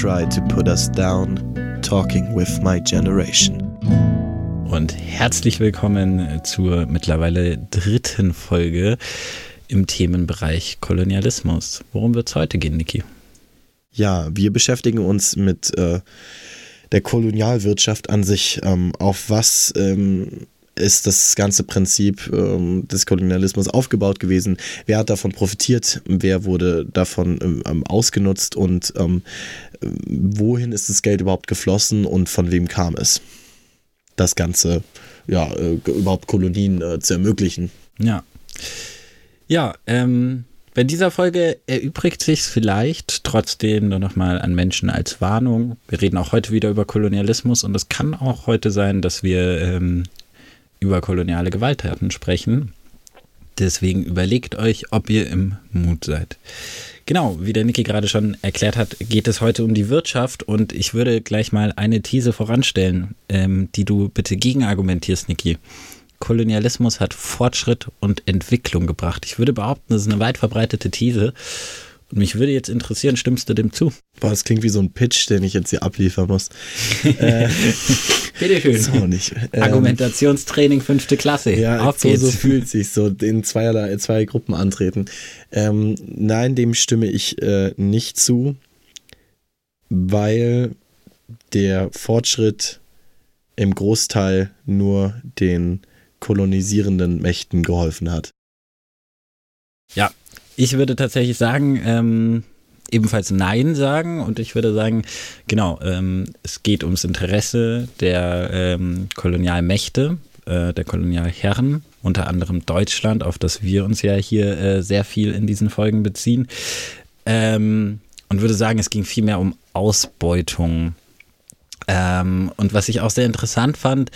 try to put us down, talking with my generation. Und herzlich willkommen zur mittlerweile dritten Folge im Themenbereich Kolonialismus. Worum wird es heute gehen, Niki? Ja, wir beschäftigen uns mit äh, der Kolonialwirtschaft an sich. Ähm, auf was ähm, ist das ganze Prinzip ähm, des Kolonialismus aufgebaut gewesen? Wer hat davon profitiert? Wer wurde davon ähm, ausgenutzt? Und ähm, wohin ist das Geld überhaupt geflossen und von wem kam es? Das Ganze, ja, äh, überhaupt Kolonien äh, zu ermöglichen. Ja. Ja, ähm, bei dieser Folge erübrigt sich vielleicht trotzdem nur nochmal an Menschen als Warnung. Wir reden auch heute wieder über Kolonialismus und es kann auch heute sein, dass wir ähm, über koloniale Gewalttaten sprechen. Deswegen überlegt euch, ob ihr im Mut seid. Genau, wie der Niki gerade schon erklärt hat, geht es heute um die Wirtschaft und ich würde gleich mal eine These voranstellen, ähm, die du bitte gegenargumentierst, Niki. Kolonialismus hat Fortschritt und Entwicklung gebracht. Ich würde behaupten, das ist eine weit verbreitete These. Und mich würde jetzt interessieren, stimmst du dem zu? Boah, das klingt wie so ein Pitch, den ich jetzt hier abliefern muss. äh, Bitteschön. So nicht. Ähm, Argumentationstraining fünfte Klasse. Ja, Auf so, so fühlt sich so in zweierlei, zwei Gruppen antreten. Ähm, nein, dem stimme ich äh, nicht zu, weil der Fortschritt im Großteil nur den kolonisierenden Mächten geholfen hat. Ja, ich würde tatsächlich sagen, ähm, ebenfalls Nein sagen und ich würde sagen, genau, ähm, es geht ums Interesse der ähm, Kolonialmächte, äh, der Kolonialherren, unter anderem Deutschland, auf das wir uns ja hier äh, sehr viel in diesen Folgen beziehen. Ähm, und würde sagen, es ging vielmehr um Ausbeutung ähm, und was ich auch sehr interessant fand,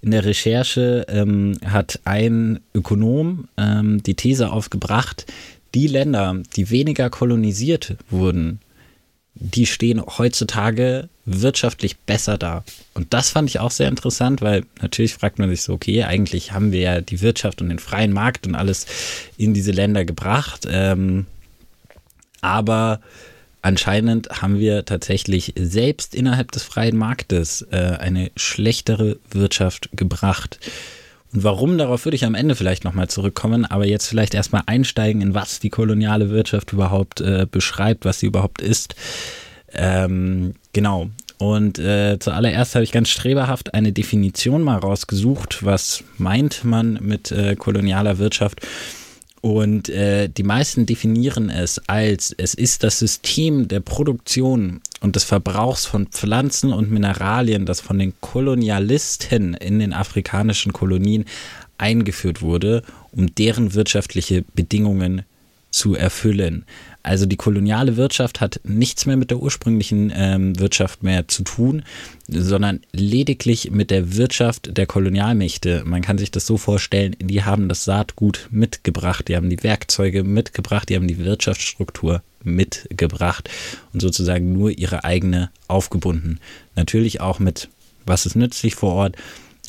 in der Recherche ähm, hat ein Ökonom ähm, die These aufgebracht, die Länder, die weniger kolonisiert wurden, die stehen heutzutage wirtschaftlich besser da. Und das fand ich auch sehr interessant, weil natürlich fragt man sich so, okay, eigentlich haben wir ja die Wirtschaft und den freien Markt und alles in diese Länder gebracht. Ähm, aber anscheinend haben wir tatsächlich selbst innerhalb des freien Marktes äh, eine schlechtere Wirtschaft gebracht. Und warum, darauf würde ich am Ende vielleicht nochmal zurückkommen, aber jetzt vielleicht erstmal einsteigen, in was die koloniale Wirtschaft überhaupt äh, beschreibt, was sie überhaupt ist. Ähm, genau. Und äh, zuallererst habe ich ganz streberhaft eine Definition mal rausgesucht, was meint man mit äh, kolonialer Wirtschaft. Und äh, die meisten definieren es als, es ist das System der Produktion und des Verbrauchs von Pflanzen und Mineralien, das von den Kolonialisten in den afrikanischen Kolonien eingeführt wurde, um deren wirtschaftliche Bedingungen zu erfüllen. Also die koloniale Wirtschaft hat nichts mehr mit der ursprünglichen ähm, Wirtschaft mehr zu tun, sondern lediglich mit der Wirtschaft der Kolonialmächte. Man kann sich das so vorstellen, die haben das Saatgut mitgebracht, die haben die Werkzeuge mitgebracht, die haben die Wirtschaftsstruktur mitgebracht und sozusagen nur ihre eigene aufgebunden. Natürlich auch mit, was ist nützlich vor Ort,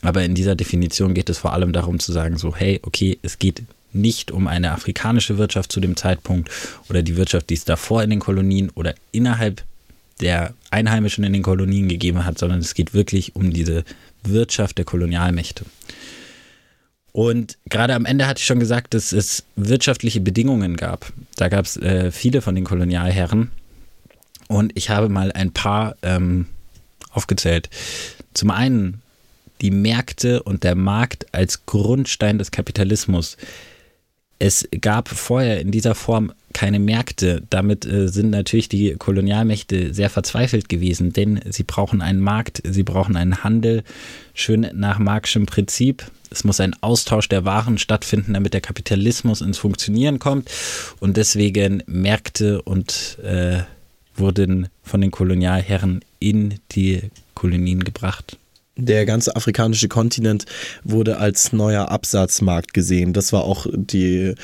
aber in dieser Definition geht es vor allem darum zu sagen, so, hey, okay, es geht nicht um eine afrikanische Wirtschaft zu dem Zeitpunkt oder die Wirtschaft, die es davor in den Kolonien oder innerhalb der Einheimischen in den Kolonien gegeben hat, sondern es geht wirklich um diese Wirtschaft der Kolonialmächte. Und gerade am Ende hatte ich schon gesagt, dass es wirtschaftliche Bedingungen gab. Da gab es äh, viele von den Kolonialherren. Und ich habe mal ein paar ähm, aufgezählt. Zum einen die Märkte und der Markt als Grundstein des Kapitalismus. Es gab vorher in dieser Form keine Märkte. Damit äh, sind natürlich die Kolonialmächte sehr verzweifelt gewesen, denn sie brauchen einen Markt, sie brauchen einen Handel, schön nach marxischem Prinzip. Es muss ein Austausch der Waren stattfinden, damit der Kapitalismus ins Funktionieren kommt. Und deswegen Märkte und äh, wurden von den Kolonialherren in die Kolonien gebracht der ganze afrikanische Kontinent wurde als neuer Absatzmarkt gesehen. Das war auch die,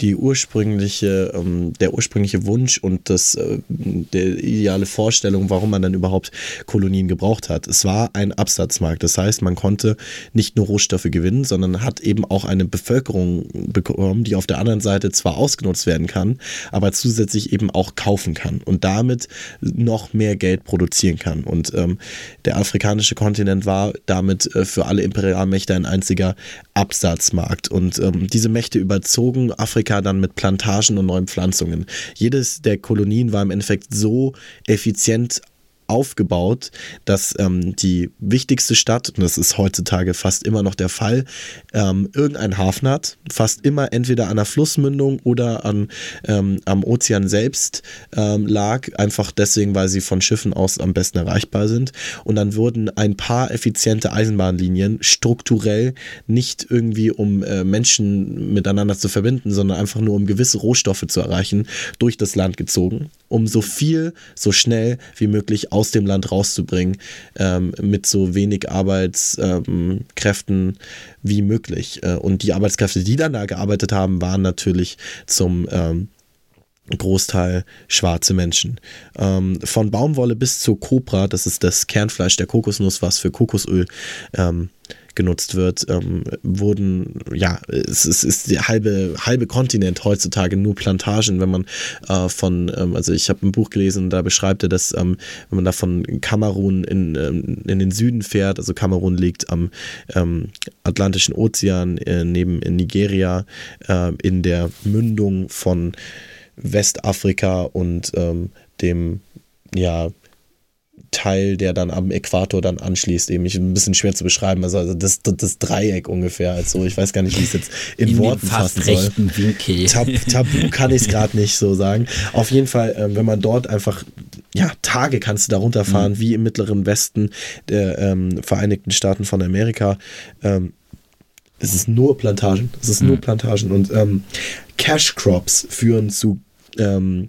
die ursprüngliche, ähm, der ursprüngliche Wunsch und das, äh, der ideale Vorstellung, warum man dann überhaupt Kolonien gebraucht hat. Es war ein Absatzmarkt. Das heißt, man konnte nicht nur Rohstoffe gewinnen, sondern hat eben auch eine Bevölkerung bekommen, die auf der anderen Seite zwar ausgenutzt werden kann, aber zusätzlich eben auch kaufen kann und damit noch mehr Geld produzieren kann. Und ähm, der afrikanische Kontinent war damit äh, für alle Imperialmächte ein einziger Absatzmarkt. Und ähm, diese Mächte überzogen Afrika dann mit Plantagen und neuen Pflanzungen. Jedes der Kolonien war im Endeffekt so effizient aufgebaut, dass ähm, die wichtigste Stadt, und das ist heutzutage fast immer noch der Fall, ähm, irgendein Hafen hat, fast immer entweder an der Flussmündung oder an, ähm, am Ozean selbst ähm, lag, einfach deswegen, weil sie von Schiffen aus am besten erreichbar sind. Und dann wurden ein paar effiziente Eisenbahnlinien strukturell nicht irgendwie, um äh, Menschen miteinander zu verbinden, sondern einfach nur um gewisse Rohstoffe zu erreichen, durch das Land gezogen, um so viel, so schnell wie möglich aus dem Land rauszubringen, ähm, mit so wenig Arbeitskräften ähm, wie möglich. Äh, und die Arbeitskräfte, die dann da gearbeitet haben, waren natürlich zum ähm, Großteil schwarze Menschen. Ähm, von Baumwolle bis zu Copra, das ist das Kernfleisch der Kokosnuss, was für Kokosöl ähm, genutzt wird, ähm, wurden, ja, es, es ist der halbe, halbe Kontinent heutzutage nur Plantagen, wenn man äh, von, ähm, also ich habe ein Buch gelesen, da beschreibt er, dass ähm, wenn man da von Kamerun in, ähm, in den Süden fährt, also Kamerun liegt am ähm, Atlantischen Ozean äh, neben in Nigeria, äh, in der Mündung von Westafrika und dem ja, Teil, der dann am Äquator dann anschließt, eben ich ein bisschen schwer zu beschreiben, also das, das Dreieck ungefähr, also ich weiß gar nicht, wie ich es jetzt in, in Worten fassen soll. Tab, Tabu kann ich es gerade nicht so sagen. Auf jeden Fall, ähm, wenn man dort einfach, ja, Tage kannst du da runterfahren, mhm. wie im mittleren Westen der ähm, Vereinigten Staaten von Amerika. Ähm, es ist nur Plantagen, es ist mhm. nur Plantagen und ähm, Cash Crops führen zu ähm,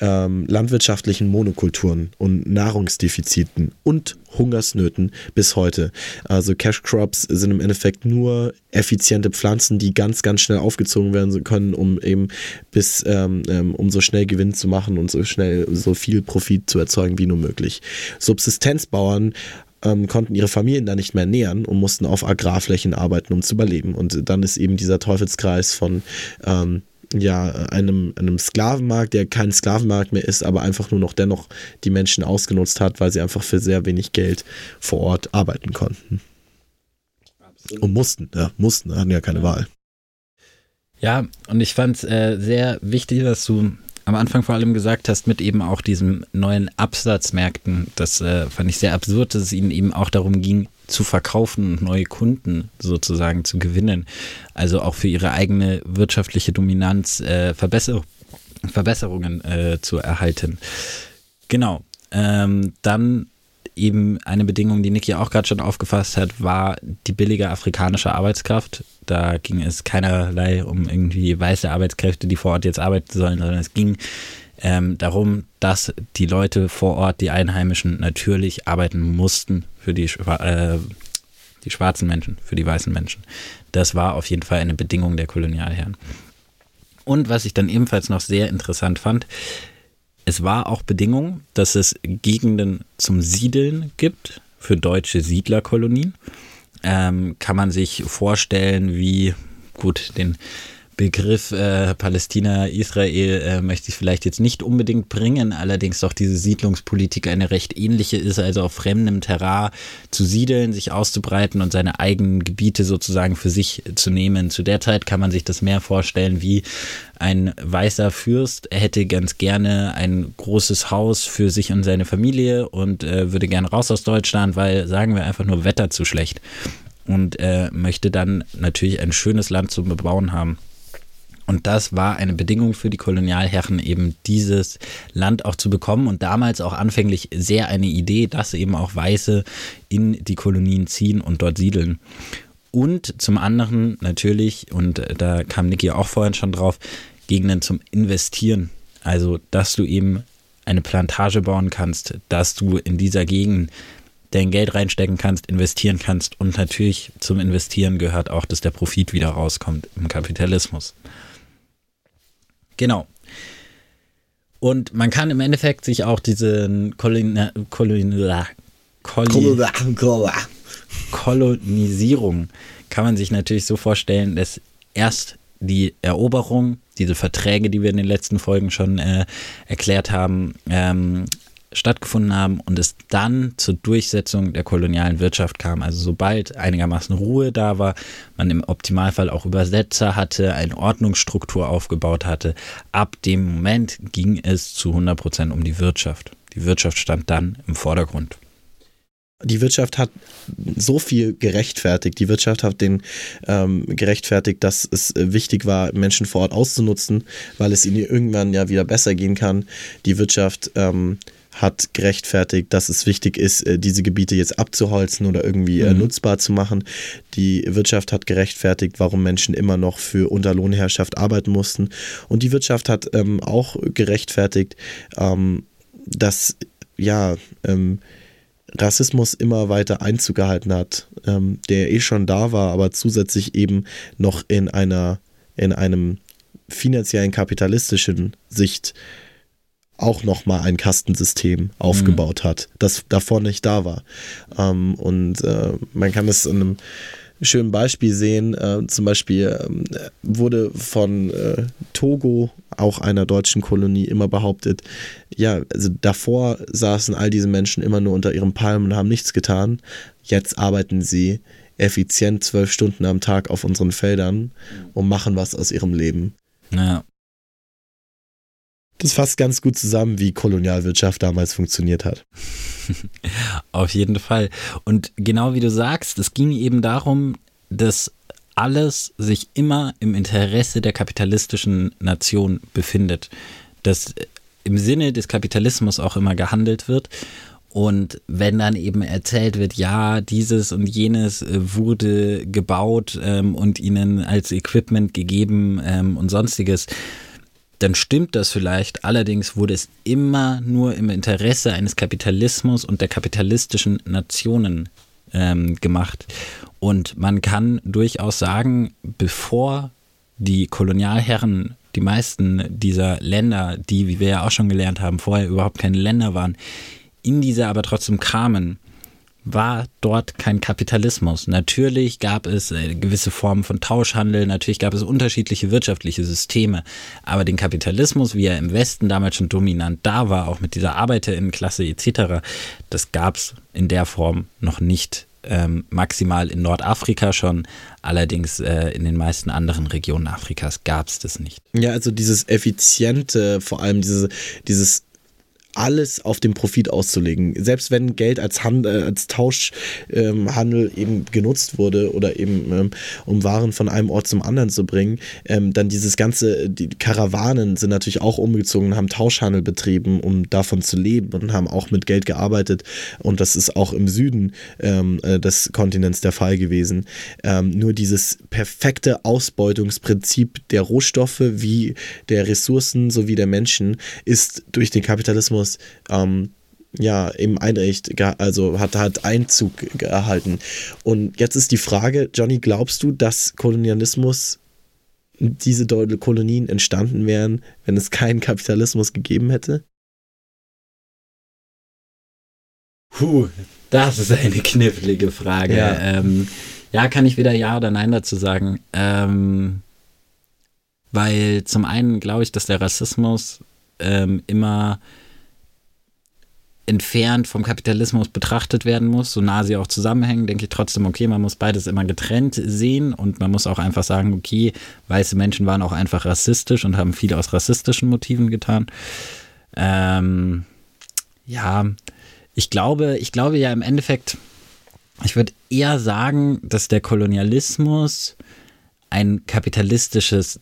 ähm, landwirtschaftlichen Monokulturen und Nahrungsdefiziten und Hungersnöten bis heute. Also Cash Crops sind im Endeffekt nur effiziente Pflanzen, die ganz, ganz schnell aufgezogen werden können, um eben bis, ähm, ähm, um so schnell Gewinn zu machen und so schnell so viel Profit zu erzeugen wie nur möglich. Subsistenzbauern ähm, konnten ihre Familien da nicht mehr nähern und mussten auf Agrarflächen arbeiten, um zu überleben. Und dann ist eben dieser Teufelskreis von ähm, ja, einem, einem Sklavenmarkt, der kein Sklavenmarkt mehr ist, aber einfach nur noch dennoch die Menschen ausgenutzt hat, weil sie einfach für sehr wenig Geld vor Ort arbeiten konnten. Absolut. Und mussten, ja, mussten, hatten ja keine ja. Wahl. Ja, und ich fand es äh, sehr wichtig, dass du am Anfang vor allem gesagt hast, mit eben auch diesen neuen Absatzmärkten. Das äh, fand ich sehr absurd, dass es ihnen eben auch darum ging, zu verkaufen und neue Kunden sozusagen zu gewinnen. Also auch für ihre eigene wirtschaftliche Dominanz äh, Verbesser Verbesserungen äh, zu erhalten. Genau. Ähm, dann eben eine Bedingung, die Niki auch gerade schon aufgefasst hat, war die billige afrikanische Arbeitskraft. Da ging es keinerlei um irgendwie weiße Arbeitskräfte, die vor Ort jetzt arbeiten sollen, sondern es ging ähm, darum, dass die Leute vor Ort, die Einheimischen, natürlich arbeiten mussten für die, äh, die schwarzen Menschen, für die weißen Menschen. Das war auf jeden Fall eine Bedingung der Kolonialherren. Und was ich dann ebenfalls noch sehr interessant fand, es war auch Bedingung, dass es Gegenden zum Siedeln gibt für deutsche Siedlerkolonien. Ähm, kann man sich vorstellen, wie gut den Begriff äh, Palästina, Israel äh, möchte ich vielleicht jetzt nicht unbedingt bringen, allerdings doch diese Siedlungspolitik eine recht ähnliche ist, also auf fremdem Terrain zu siedeln, sich auszubreiten und seine eigenen Gebiete sozusagen für sich zu nehmen. Zu der Zeit kann man sich das mehr vorstellen wie ein weißer Fürst hätte ganz gerne ein großes Haus für sich und seine Familie und äh, würde gerne raus aus Deutschland, weil sagen wir einfach nur Wetter zu schlecht und äh, möchte dann natürlich ein schönes Land zum Bebauen haben. Und das war eine Bedingung für die Kolonialherren, eben dieses Land auch zu bekommen und damals auch anfänglich sehr eine Idee, dass eben auch Weiße in die Kolonien ziehen und dort siedeln. Und zum anderen natürlich, und da kam Niki auch vorhin schon drauf, Gegenden zum Investieren. Also, dass du eben eine Plantage bauen kannst, dass du in dieser Gegend dein Geld reinstecken kannst, investieren kannst und natürlich zum Investieren gehört auch, dass der Profit wieder rauskommt im Kapitalismus. Genau. Und man kann im Endeffekt sich auch diesen Kolon Kolon Kolonisierung kann man sich natürlich so vorstellen, dass erst die Eroberung, diese Verträge, die wir in den letzten Folgen schon äh, erklärt haben, ähm, stattgefunden haben und es dann zur Durchsetzung der kolonialen Wirtschaft kam. Also sobald einigermaßen Ruhe da war, man im Optimalfall auch Übersetzer hatte, eine Ordnungsstruktur aufgebaut hatte, ab dem Moment ging es zu 100 Prozent um die Wirtschaft. Die Wirtschaft stand dann im Vordergrund die Wirtschaft hat so viel gerechtfertigt. Die Wirtschaft hat den ähm, gerechtfertigt, dass es wichtig war, Menschen vor Ort auszunutzen, weil es ihnen irgendwann ja wieder besser gehen kann. Die Wirtschaft ähm, hat gerechtfertigt, dass es wichtig ist, äh, diese Gebiete jetzt abzuholzen oder irgendwie äh, mhm. nutzbar zu machen. Die Wirtschaft hat gerechtfertigt, warum Menschen immer noch für Unterlohnherrschaft arbeiten mussten. Und die Wirtschaft hat ähm, auch gerechtfertigt, ähm, dass ja, ähm, Rassismus immer weiter Einzug gehalten hat, ähm, der eh schon da war, aber zusätzlich eben noch in einer, in einem finanziellen kapitalistischen Sicht auch nochmal ein Kastensystem aufgebaut mhm. hat, das davor nicht da war. Ähm, und äh, man kann es in einem schönen Beispiel sehen. Äh, zum Beispiel äh, wurde von äh, Togo, auch einer deutschen Kolonie, immer behauptet, ja, also davor saßen all diese Menschen immer nur unter ihren Palmen und haben nichts getan. Jetzt arbeiten sie effizient zwölf Stunden am Tag auf unseren Feldern und machen was aus ihrem Leben. Ja. Das fasst ganz gut zusammen, wie Kolonialwirtschaft damals funktioniert hat. Auf jeden Fall. Und genau wie du sagst, es ging eben darum, dass alles sich immer im Interesse der kapitalistischen Nation befindet. Dass im Sinne des Kapitalismus auch immer gehandelt wird. Und wenn dann eben erzählt wird, ja, dieses und jenes äh, wurde gebaut ähm, und ihnen als Equipment gegeben ähm, und sonstiges, dann stimmt das vielleicht. Allerdings wurde es immer nur im Interesse eines Kapitalismus und der kapitalistischen Nationen ähm, gemacht. Und man kann durchaus sagen, bevor die Kolonialherren, die meisten dieser Länder, die, wie wir ja auch schon gelernt haben, vorher überhaupt keine Länder waren, in diese aber trotzdem kamen, war dort kein Kapitalismus. Natürlich gab es äh, gewisse Formen von Tauschhandel, natürlich gab es unterschiedliche wirtschaftliche Systeme, aber den Kapitalismus, wie er im Westen damals schon dominant da war, auch mit dieser Arbeiterinnenklasse etc., das gab es in der Form noch nicht. Ähm, maximal in Nordafrika schon, allerdings äh, in den meisten anderen Regionen Afrikas gab es das nicht. Ja, also dieses effiziente, vor allem diese, dieses alles auf den Profit auszulegen. Selbst wenn Geld als, Handel, als Tauschhandel ähm, eben genutzt wurde oder eben ähm, um Waren von einem Ort zum anderen zu bringen, ähm, dann dieses ganze, die Karawanen sind natürlich auch umgezogen, haben Tauschhandel betrieben, um davon zu leben und haben auch mit Geld gearbeitet und das ist auch im Süden ähm, äh, des Kontinents der Fall gewesen. Ähm, nur dieses perfekte Ausbeutungsprinzip der Rohstoffe wie der Ressourcen sowie der Menschen ist durch den Kapitalismus Kolonialismus ähm, ja eben Einrecht, also hat, hat Einzug erhalten. Und jetzt ist die Frage, Johnny, glaubst du, dass Kolonialismus diese Kolonien entstanden wären, wenn es keinen Kapitalismus gegeben hätte? Puh, das ist eine knifflige Frage. Ja, ähm, ja kann ich weder Ja oder Nein dazu sagen. Ähm, weil zum einen glaube ich, dass der Rassismus ähm, immer entfernt vom Kapitalismus betrachtet werden muss, so nah sie auch zusammenhängen, denke ich trotzdem, okay, man muss beides immer getrennt sehen und man muss auch einfach sagen, okay, weiße Menschen waren auch einfach rassistisch und haben viel aus rassistischen Motiven getan. Ähm, ja, ich glaube, ich glaube ja im Endeffekt, ich würde eher sagen, dass der Kolonialismus ein kapitalistisches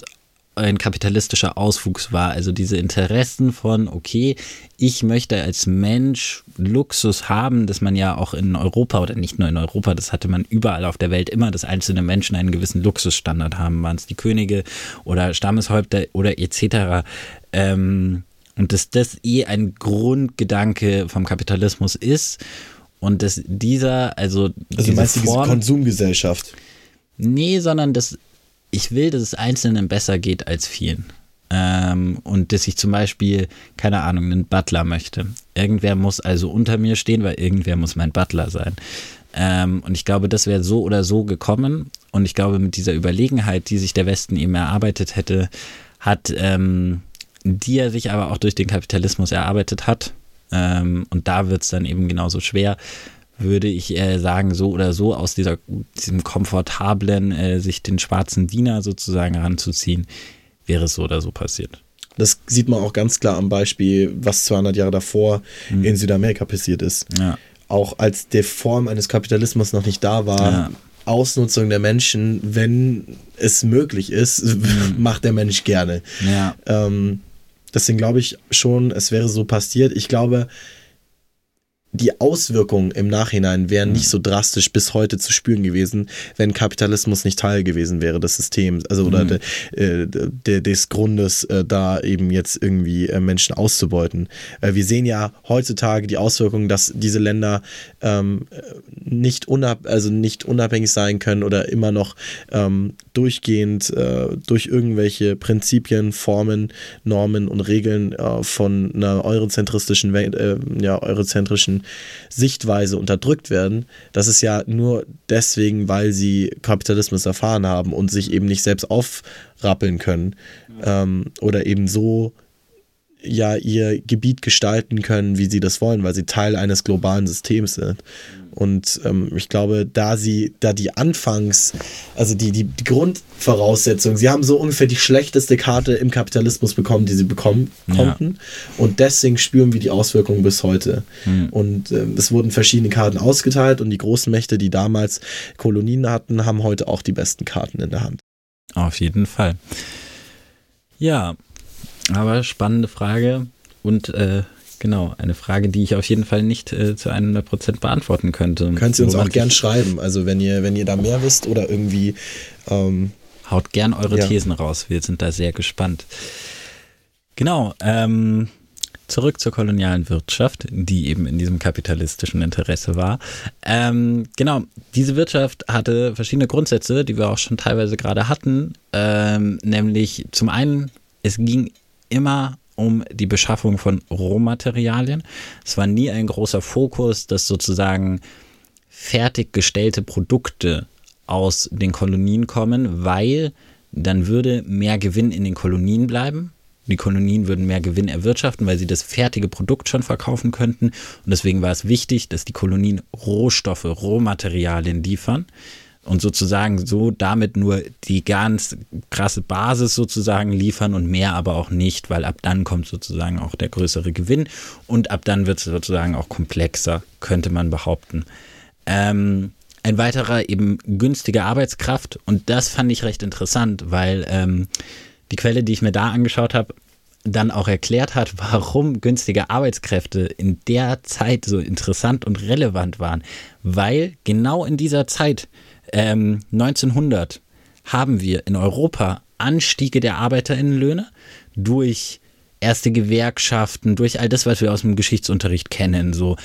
ein kapitalistischer Auswuchs war. Also diese Interessen von, okay, ich möchte als Mensch Luxus haben, dass man ja auch in Europa oder nicht nur in Europa, das hatte man überall auf der Welt immer, dass einzelne Menschen einen gewissen Luxusstandard haben, waren es die Könige oder Stammeshäupter oder etc. Ähm, und dass das eh ein Grundgedanke vom Kapitalismus ist und dass dieser, also. Also du meinst Form, diese Konsumgesellschaft? Nee, sondern dass ich will, dass es Einzelnen besser geht als vielen. ähm, und dass ich zum Beispiel, keine Ahnung, einen Butler möchte. Irgendwer muss also unter mir stehen, weil irgendwer muss mein Butler sein. Ähm, und ich glaube, das wäre so oder so gekommen. Und ich glaube, mit dieser Überlegenheit, die sich der Westen eben erarbeitet hätte, hat, ähm, die er sich aber auch durch den Kapitalismus erarbeitet hat. Ähm, und da wird es dann eben genauso schwer, würde ich äh, sagen, so oder so aus dieser, diesem komfortablen, äh, sich den schwarzen Diener sozusagen ranzuziehen, wäre es so oder so passiert. Das sieht man auch ganz klar am Beispiel, was 200 Jahre davor mhm. in Südamerika passiert ist. Ja. Auch als die Form eines Kapitalismus noch nicht da war, ja. Ausnutzung der Menschen, wenn es möglich ist, mhm. macht der Mensch gerne. Ja. Ähm, deswegen glaube ich schon, es wäre so passiert. Ich glaube, die Auswirkungen im Nachhinein wären nicht mhm. so drastisch bis heute zu spüren gewesen, wenn Kapitalismus nicht Teil gewesen wäre des Systems, also oder mhm. de, de, de, des Grundes, äh, da eben jetzt irgendwie äh, Menschen auszubeuten. Äh, wir sehen ja heutzutage die Auswirkungen, dass diese Länder ähm, nicht, unab also nicht unabhängig sein können oder immer noch ähm, durchgehend äh, durch irgendwelche Prinzipien, Formen, Normen und Regeln äh, von einer eurozentristischen, äh, ja, eurozentrischen Sichtweise unterdrückt werden, das ist ja nur deswegen, weil sie Kapitalismus erfahren haben und sich eben nicht selbst aufrappeln können ähm, oder eben so ja ihr Gebiet gestalten können, wie sie das wollen, weil sie Teil eines globalen Systems sind. Und ähm, ich glaube, da sie, da die Anfangs, also die, die, die Grundvoraussetzungen, sie haben so ungefähr die schlechteste Karte im Kapitalismus bekommen, die sie bekommen konnten. Ja. Und deswegen spüren wir die Auswirkungen bis heute. Mhm. Und ähm, es wurden verschiedene Karten ausgeteilt und die großen Mächte, die damals Kolonien hatten, haben heute auch die besten Karten in der Hand. Auf jeden Fall. Ja, aber spannende Frage und äh, genau, eine Frage, die ich auf jeden Fall nicht äh, zu 100% beantworten könnte. Könnt ihr uns auch gern schreiben, also wenn ihr, wenn ihr da mehr wisst oder irgendwie... Ähm, Haut gern eure ja. Thesen raus, wir sind da sehr gespannt. Genau, ähm, zurück zur kolonialen Wirtschaft, die eben in diesem kapitalistischen Interesse war. Ähm, genau, diese Wirtschaft hatte verschiedene Grundsätze, die wir auch schon teilweise gerade hatten, ähm, nämlich zum einen, es ging immer um die Beschaffung von Rohmaterialien. Es war nie ein großer Fokus, dass sozusagen fertiggestellte Produkte aus den Kolonien kommen, weil dann würde mehr Gewinn in den Kolonien bleiben. Die Kolonien würden mehr Gewinn erwirtschaften, weil sie das fertige Produkt schon verkaufen könnten. Und deswegen war es wichtig, dass die Kolonien Rohstoffe, Rohmaterialien liefern und sozusagen so damit nur die ganz krasse Basis sozusagen liefern und mehr aber auch nicht, weil ab dann kommt sozusagen auch der größere Gewinn und ab dann wird es sozusagen auch komplexer, könnte man behaupten. Ähm, ein weiterer eben günstige Arbeitskraft und das fand ich recht interessant, weil ähm, die Quelle, die ich mir da angeschaut habe, dann auch erklärt hat, warum günstige Arbeitskräfte in der Zeit so interessant und relevant waren, weil genau in dieser Zeit ähm, 1900 haben wir in Europa Anstiege der Arbeiterinnenlöhne durch erste Gewerkschaften, durch all das, was wir aus dem Geschichtsunterricht kennen, so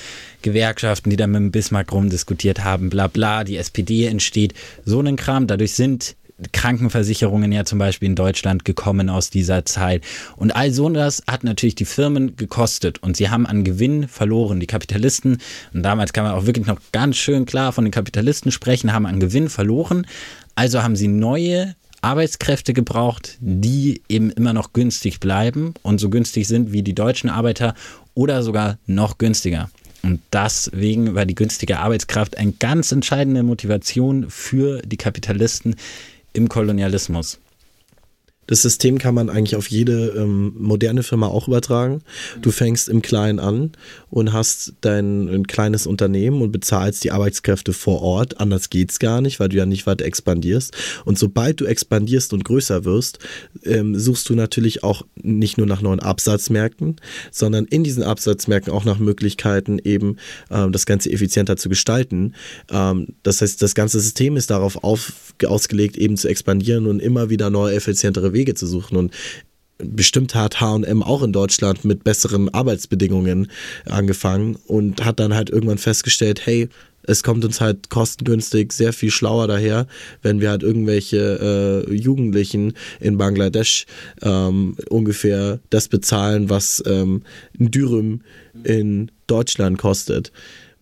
Gewerkschaften, die dann mit dem Bismarck rumdiskutiert haben, bla bla, die SPD entsteht, so einen Kram. Dadurch sind Krankenversicherungen ja zum Beispiel in Deutschland gekommen aus dieser Zeit. Und all so das hat natürlich die Firmen gekostet und sie haben an Gewinn verloren. Die Kapitalisten, und damals kann man auch wirklich noch ganz schön klar von den Kapitalisten sprechen, haben an Gewinn verloren. Also haben sie neue Arbeitskräfte gebraucht, die eben immer noch günstig bleiben und so günstig sind wie die deutschen Arbeiter oder sogar noch günstiger. Und deswegen war die günstige Arbeitskraft eine ganz entscheidende Motivation für die Kapitalisten, im Kolonialismus. Das System kann man eigentlich auf jede ähm, moderne Firma auch übertragen. Du fängst im Kleinen an und hast dein kleines Unternehmen und bezahlst die Arbeitskräfte vor Ort. Anders geht es gar nicht, weil du ja nicht weiter expandierst. Und sobald du expandierst und größer wirst, ähm, suchst du natürlich auch nicht nur nach neuen Absatzmärkten, sondern in diesen Absatzmärkten auch nach Möglichkeiten, eben ähm, das Ganze effizienter zu gestalten. Ähm, das heißt, das ganze System ist darauf auf, ausgelegt, eben zu expandieren und immer wieder neue, effizientere Wege zu suchen. Und bestimmt hat HM auch in Deutschland mit besseren Arbeitsbedingungen angefangen und hat dann halt irgendwann festgestellt, hey, es kommt uns halt kostengünstig sehr viel schlauer daher, wenn wir halt irgendwelche äh, Jugendlichen in Bangladesch ähm, ungefähr das bezahlen, was ähm, ein Dürüm in Deutschland kostet.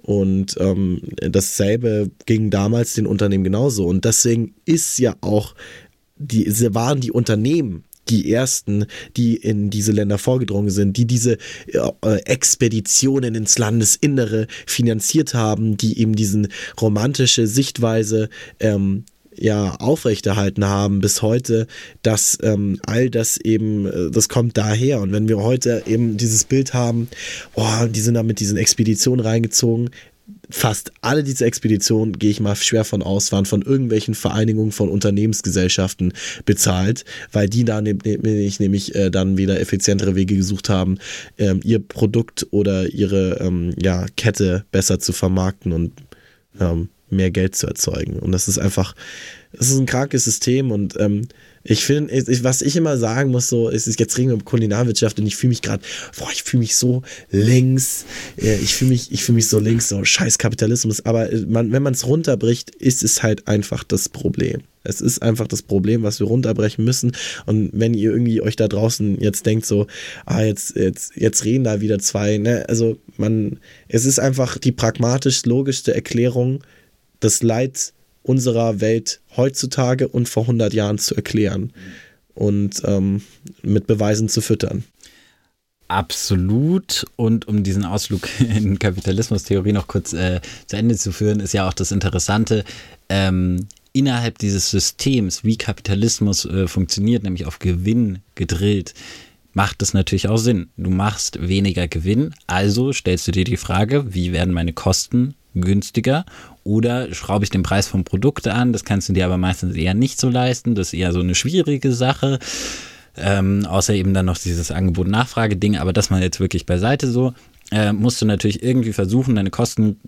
Und ähm, dasselbe ging damals den Unternehmen genauso. Und deswegen ist ja auch, die, waren die Unternehmen die ersten, die in diese Länder vorgedrungen sind, die diese äh, Expeditionen ins Landesinnere finanziert haben, die eben diesen romantische Sichtweise ähm, ja aufrechterhalten haben bis heute, dass ähm, all das eben, äh, das kommt daher. Und wenn wir heute eben dieses Bild haben, boah, die sind da mit diesen Expeditionen reingezogen, fast alle diese Expeditionen, gehe ich mal schwer von aus, waren von irgendwelchen Vereinigungen von Unternehmensgesellschaften bezahlt, weil die da nämlich, nämlich äh, dann wieder effizientere Wege gesucht haben, ähm, ihr Produkt oder ihre ähm, ja, Kette besser zu vermarkten und ähm, mehr Geld zu erzeugen. Und das ist einfach, das ist ein krankes System und ähm, ich finde, was ich immer sagen muss, so, ist, jetzt reden wir um Kulinarwirtschaft und ich fühle mich gerade, boah, ich fühle mich so links, ich fühle mich, ich mich so links, so scheiß Kapitalismus, aber äh, man, wenn man es runterbricht, ist es halt einfach das Problem. Es ist einfach das Problem, was wir runterbrechen müssen. Und wenn ihr irgendwie euch da draußen jetzt denkt, so, ah, jetzt, jetzt, jetzt reden da wieder zwei, ne, also man, es ist einfach die pragmatisch logischste Erklärung, das Leid unserer Welt heutzutage und vor 100 Jahren zu erklären und ähm, mit Beweisen zu füttern. Absolut. Und um diesen Ausflug in Kapitalismustheorie noch kurz äh, zu Ende zu führen, ist ja auch das Interessante, ähm, innerhalb dieses Systems, wie Kapitalismus äh, funktioniert, nämlich auf Gewinn gedrillt, macht es natürlich auch Sinn. Du machst weniger Gewinn, also stellst du dir die Frage, wie werden meine Kosten günstiger. Oder schraube ich den Preis vom Produkt an, das kannst du dir aber meistens eher nicht so leisten, das ist eher so eine schwierige Sache. Ähm, außer eben dann noch dieses Angebot-Nachfrage-Ding, aber das mal jetzt wirklich beiseite so, äh, musst du natürlich irgendwie versuchen, deine Kosten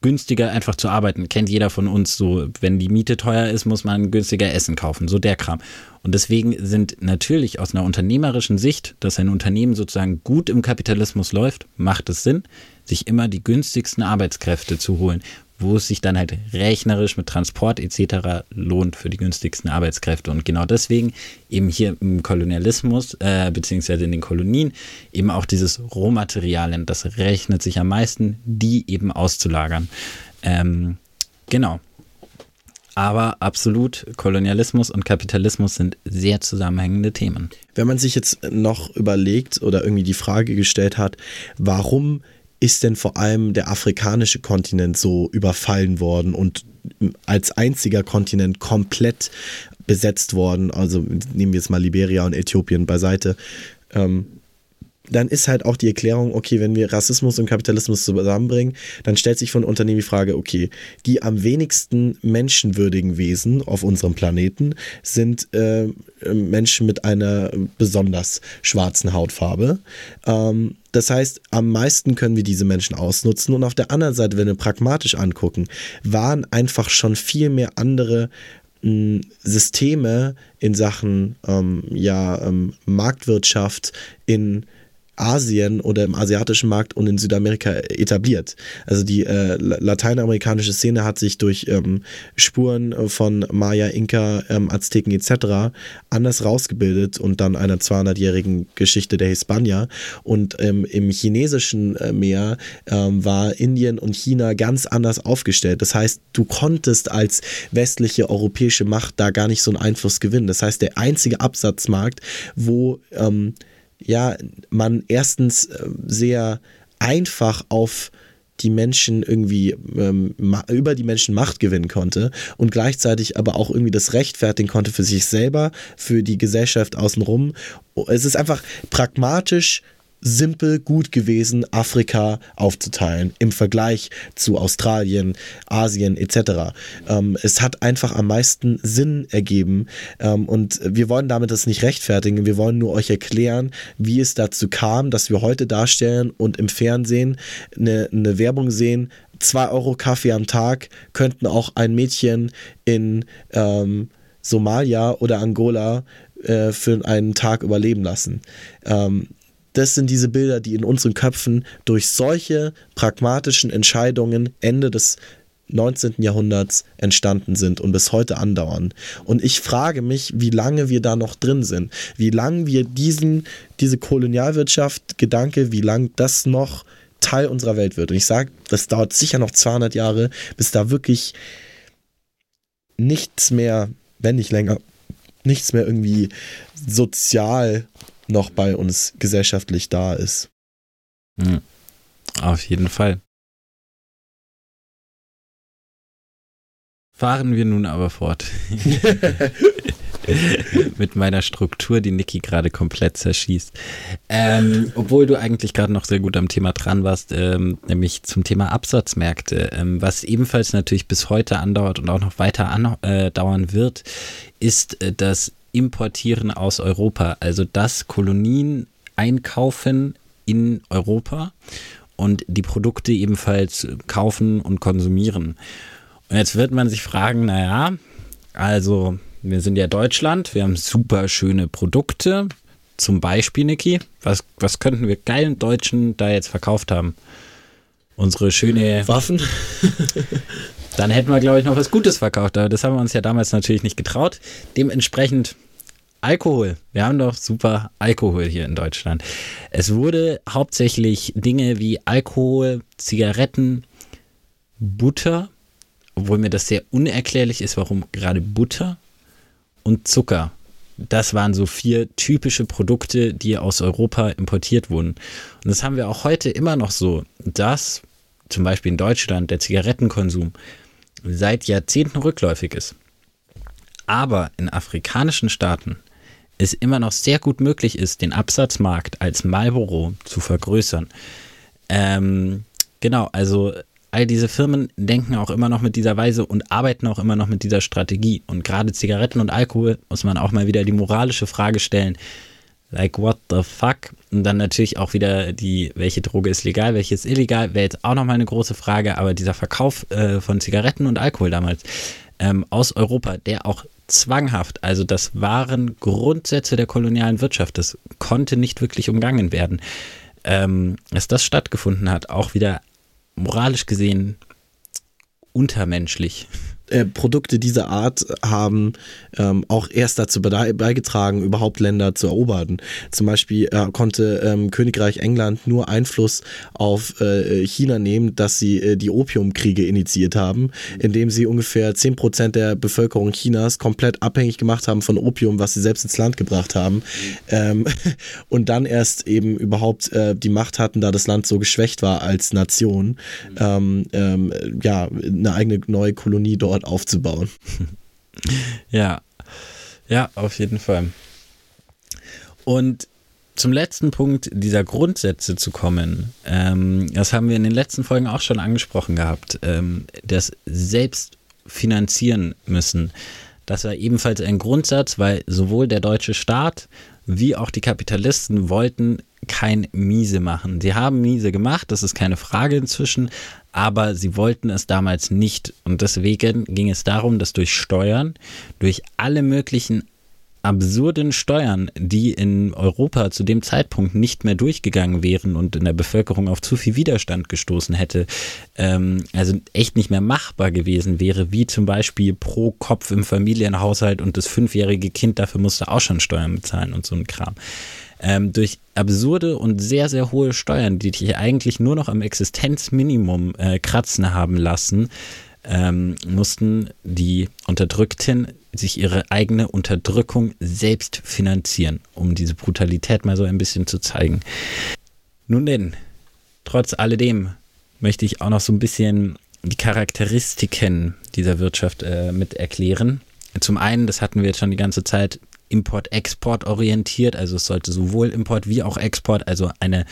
günstiger einfach zu arbeiten. Kennt jeder von uns so, wenn die Miete teuer ist, muss man günstiger Essen kaufen, so der Kram. Und deswegen sind natürlich aus einer unternehmerischen Sicht, dass ein Unternehmen sozusagen gut im Kapitalismus läuft, macht es Sinn, sich immer die günstigsten Arbeitskräfte zu holen wo es sich dann halt rechnerisch mit Transport etc. lohnt für die günstigsten Arbeitskräfte. Und genau deswegen eben hier im Kolonialismus, äh, beziehungsweise in den Kolonien, eben auch dieses Rohmaterialien, das rechnet sich am meisten, die eben auszulagern. Ähm, genau. Aber absolut, Kolonialismus und Kapitalismus sind sehr zusammenhängende Themen. Wenn man sich jetzt noch überlegt oder irgendwie die Frage gestellt hat, warum ist denn vor allem der afrikanische Kontinent so überfallen worden und als einziger Kontinent komplett besetzt worden? Also nehmen wir jetzt mal Liberia und Äthiopien beiseite. Ähm, dann ist halt auch die Erklärung, okay, wenn wir Rassismus und Kapitalismus zusammenbringen, dann stellt sich von Unternehmen die Frage, okay, die am wenigsten menschenwürdigen Wesen auf unserem Planeten sind äh, Menschen mit einer besonders schwarzen Hautfarbe. Ähm, das heißt, am meisten können wir diese Menschen ausnutzen. Und auf der anderen Seite, wenn wir pragmatisch angucken, waren einfach schon viel mehr andere hm, Systeme in Sachen ähm, ja, ähm, Marktwirtschaft, in Asien oder im asiatischen Markt und in Südamerika etabliert. Also die äh, lateinamerikanische Szene hat sich durch ähm, Spuren von Maya, Inka, ähm, Azteken etc. anders rausgebildet und dann einer 200-jährigen Geschichte der Hispanier. Und ähm, im chinesischen äh, Meer ähm, war Indien und China ganz anders aufgestellt. Das heißt, du konntest als westliche europäische Macht da gar nicht so einen Einfluss gewinnen. Das heißt, der einzige Absatzmarkt, wo ähm, ja, man erstens äh, sehr einfach auf die Menschen irgendwie ähm, über die Menschen Macht gewinnen konnte und gleichzeitig aber auch irgendwie das rechtfertigen konnte für sich selber, für die Gesellschaft außenrum. Es ist einfach pragmatisch simpel gut gewesen, Afrika aufzuteilen im Vergleich zu Australien, Asien etc. Ähm, es hat einfach am meisten Sinn ergeben ähm, und wir wollen damit das nicht rechtfertigen, wir wollen nur euch erklären, wie es dazu kam, dass wir heute darstellen und im Fernsehen eine, eine Werbung sehen, 2 Euro Kaffee am Tag könnten auch ein Mädchen in ähm, Somalia oder Angola äh, für einen Tag überleben lassen. Ähm, das sind diese Bilder, die in unseren Köpfen durch solche pragmatischen Entscheidungen Ende des 19. Jahrhunderts entstanden sind und bis heute andauern. Und ich frage mich, wie lange wir da noch drin sind, wie lange wir diesen, diese Kolonialwirtschaft, Gedanke, wie lange das noch Teil unserer Welt wird. Und ich sage, das dauert sicher noch 200 Jahre, bis da wirklich nichts mehr, wenn nicht länger, nichts mehr irgendwie sozial noch bei uns gesellschaftlich da ist. Mhm. Auf jeden Fall. Fahren wir nun aber fort. Mit meiner Struktur, die Niki gerade komplett zerschießt. Ähm, obwohl du eigentlich gerade noch sehr gut am Thema dran warst, ähm, nämlich zum Thema Absatzmärkte. Ähm, was ebenfalls natürlich bis heute andauert und auch noch weiter andauern äh, wird, ist äh, das Importieren aus Europa. Also das Kolonien einkaufen in Europa und die Produkte ebenfalls kaufen und konsumieren. Und jetzt wird man sich fragen, naja, also wir sind ja Deutschland, wir haben super schöne Produkte. Zum Beispiel, Niki, was, was könnten wir geilen Deutschen da jetzt verkauft haben? Unsere schöne Waffen. Dann hätten wir, glaube ich, noch was Gutes verkauft. Aber das haben wir uns ja damals natürlich nicht getraut. Dementsprechend Alkohol. Wir haben doch super Alkohol hier in Deutschland. Es wurde hauptsächlich Dinge wie Alkohol, Zigaretten, Butter obwohl mir das sehr unerklärlich ist, warum gerade Butter und Zucker. Das waren so vier typische Produkte, die aus Europa importiert wurden. Und das haben wir auch heute immer noch so, dass zum Beispiel in Deutschland der Zigarettenkonsum seit Jahrzehnten rückläufig ist. Aber in afrikanischen Staaten es immer noch sehr gut möglich ist, den Absatzmarkt als Marlboro zu vergrößern. Ähm, genau, also all diese Firmen denken auch immer noch mit dieser Weise und arbeiten auch immer noch mit dieser Strategie. Und gerade Zigaretten und Alkohol muss man auch mal wieder die moralische Frage stellen. Like, what the fuck? Und dann natürlich auch wieder die, welche Droge ist legal, welche ist illegal, wäre jetzt auch nochmal eine große Frage. Aber dieser Verkauf äh, von Zigaretten und Alkohol damals ähm, aus Europa, der auch zwanghaft, also das waren Grundsätze der kolonialen Wirtschaft, das konnte nicht wirklich umgangen werden. Ähm, dass das stattgefunden hat, auch wieder moralisch gesehen untermenschlich. Äh, Produkte dieser Art haben ähm, auch erst dazu beigetragen, überhaupt Länder zu erobern. Zum Beispiel äh, konnte ähm, Königreich England nur Einfluss auf äh, China nehmen, dass sie äh, die Opiumkriege initiiert haben, indem sie ungefähr 10% der Bevölkerung Chinas komplett abhängig gemacht haben von Opium, was sie selbst ins Land gebracht haben. Ähm, und dann erst eben überhaupt äh, die Macht hatten, da das Land so geschwächt war als Nation, ähm, ähm, ja, eine eigene neue Kolonie dort dort aufzubauen. Ja, ja, auf jeden Fall. Und zum letzten Punkt dieser Grundsätze zu kommen, ähm, das haben wir in den letzten Folgen auch schon angesprochen gehabt, ähm, das selbst finanzieren müssen. Das war ebenfalls ein Grundsatz, weil sowohl der deutsche Staat wie auch die Kapitalisten wollten kein Miese machen. Sie haben Miese gemacht, das ist keine Frage inzwischen, aber sie wollten es damals nicht. Und deswegen ging es darum, dass durch Steuern, durch alle möglichen absurden Steuern, die in Europa zu dem Zeitpunkt nicht mehr durchgegangen wären und in der Bevölkerung auf zu viel Widerstand gestoßen hätte, ähm, also echt nicht mehr machbar gewesen wäre, wie zum Beispiel pro Kopf im Familienhaushalt und das fünfjährige Kind dafür musste auch schon Steuern bezahlen und so ein Kram ähm, durch absurde und sehr, sehr hohe Steuern, die dich eigentlich nur noch am Existenzminimum äh, kratzen haben lassen, ähm, mussten die Unterdrückten sich ihre eigene Unterdrückung selbst finanzieren, um diese Brutalität mal so ein bisschen zu zeigen. Nun denn, trotz alledem möchte ich auch noch so ein bisschen die Charakteristiken dieser Wirtschaft äh, mit erklären. Zum einen, das hatten wir jetzt schon die ganze Zeit, Import-Export orientiert. Also es sollte sowohl Import wie auch Export, also eine,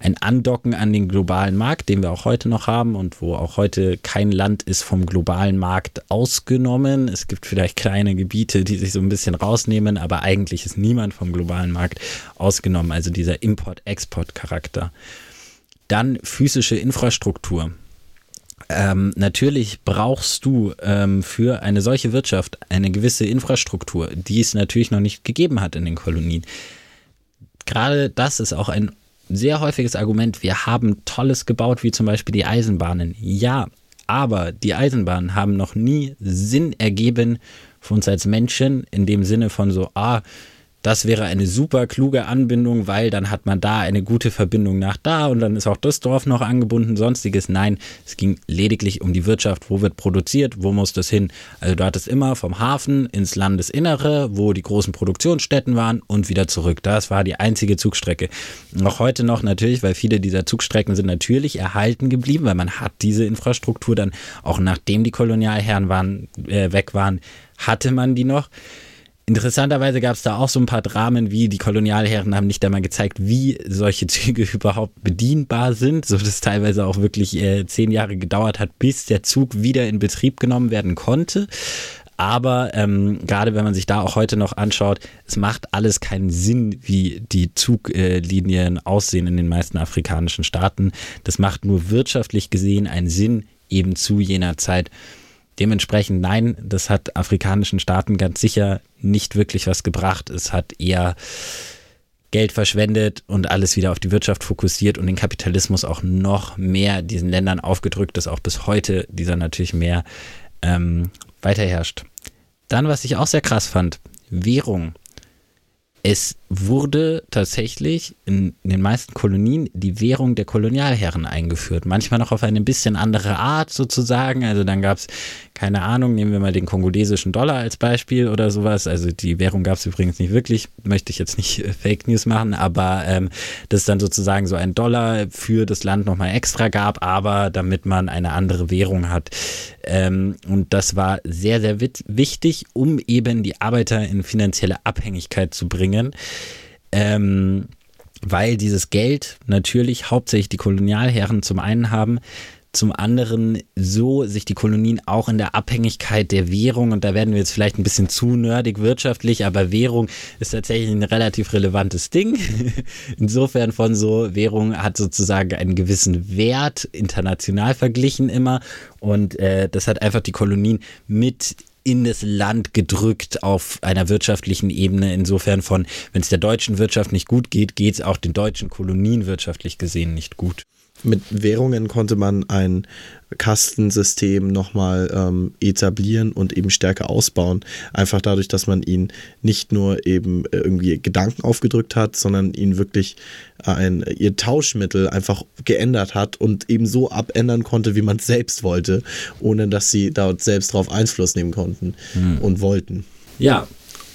ein Andocken an den globalen Markt, den wir auch heute noch haben und wo auch heute kein Land ist vom globalen Markt ausgenommen. Es gibt vielleicht kleine Gebiete, die sich so ein bisschen rausnehmen, aber eigentlich ist niemand vom globalen Markt ausgenommen. Also dieser Import-Export-Charakter. Dann physische Infrastruktur. Ähm, natürlich brauchst du ähm, für eine solche Wirtschaft eine gewisse Infrastruktur, die es natürlich noch nicht gegeben hat in den Kolonien. Gerade das ist auch ein sehr häufiges Argument. Wir haben Tolles gebaut, wie zum Beispiel die Eisenbahnen. Ja, Aber die Eisenbahnen haben noch nie Sinn ergeben für uns als Menschen in dem Sinne von so, ah, das wäre eine super kluge Anbindung, weil dann hat man da eine gute Verbindung nach da und dann ist auch das Dorf noch angebunden, sonstiges. Nein, es ging lediglich um die Wirtschaft. Wo wird produziert? Wo muss das hin? Also du hattest immer vom Hafen ins Landesinnere, wo die großen Produktionsstätten waren und wieder zurück. Das war die einzige Zugstrecke. Auch heute noch natürlich, weil viele dieser Zugstrecken sind natürlich erhalten geblieben, weil man hat diese Infrastruktur dann, auch nachdem die Kolonialherren waren, äh, weg waren, hatte man die noch. Interessanterweise gab es da auch so ein paar Dramen, wie die Kolonialherren haben nicht einmal gezeigt, wie solche Züge überhaupt bedienbar sind, so dass teilweise auch wirklich äh, zehn Jahre gedauert hat, bis der Zug wieder in Betrieb genommen werden konnte. Aber ähm, gerade wenn man sich da auch heute noch anschaut, es macht alles keinen Sinn, wie die Zuglinien aussehen in den meisten afrikanischen Staaten. Das macht nur wirtschaftlich gesehen einen Sinn eben zu jener Zeit. Dementsprechend nein, das hat afrikanischen Staaten ganz sicher nicht wirklich was gebracht. Es hat eher Geld verschwendet und alles wieder auf die Wirtschaft fokussiert und den Kapitalismus auch noch mehr diesen Ländern aufgedrückt, dass auch bis heute dieser natürlich mehr ähm, weiterherrscht. Dann, was ich auch sehr krass fand, Währung. Es wurde tatsächlich in, den meisten Kolonien die Währung der Kolonialherren eingeführt. Manchmal noch auf eine bisschen andere Art sozusagen. Also dann gab es, keine Ahnung, nehmen wir mal den kongolesischen Dollar als Beispiel oder sowas. Also die Währung gab es übrigens nicht wirklich, möchte ich jetzt nicht äh, Fake News machen, aber ähm, das dann sozusagen so ein Dollar für das Land nochmal extra gab, aber damit man eine andere Währung hat. Ähm, und das war sehr, sehr wichtig, um eben die Arbeiter in finanzielle Abhängigkeit zu bringen. Ähm, weil dieses Geld natürlich hauptsächlich die Kolonialherren zum einen haben, zum anderen so sich die Kolonien auch in der Abhängigkeit der Währung, und da werden wir jetzt vielleicht ein bisschen zu nerdig wirtschaftlich, aber Währung ist tatsächlich ein relativ relevantes Ding. Insofern von so, Währung hat sozusagen einen gewissen Wert, international verglichen immer, und äh, das hat einfach die Kolonien mit in das Land gedrückt auf einer wirtschaftlichen Ebene. Insofern von, wenn es der deutschen Wirtschaft nicht gut geht, geht es auch den deutschen Kolonien wirtschaftlich gesehen nicht gut. Mit Währungen konnte man ein Kastensystem nochmal ähm, etablieren und eben stärker ausbauen. Einfach dadurch, dass man ihn nicht nur eben irgendwie Gedanken aufgedrückt hat, sondern ihn wirklich ein, ihr Tauschmittel einfach geändert hat und eben so abändern konnte, wie man es selbst wollte, ohne dass sie dort selbst darauf Einfluss nehmen konnten hm. und wollten. Ja,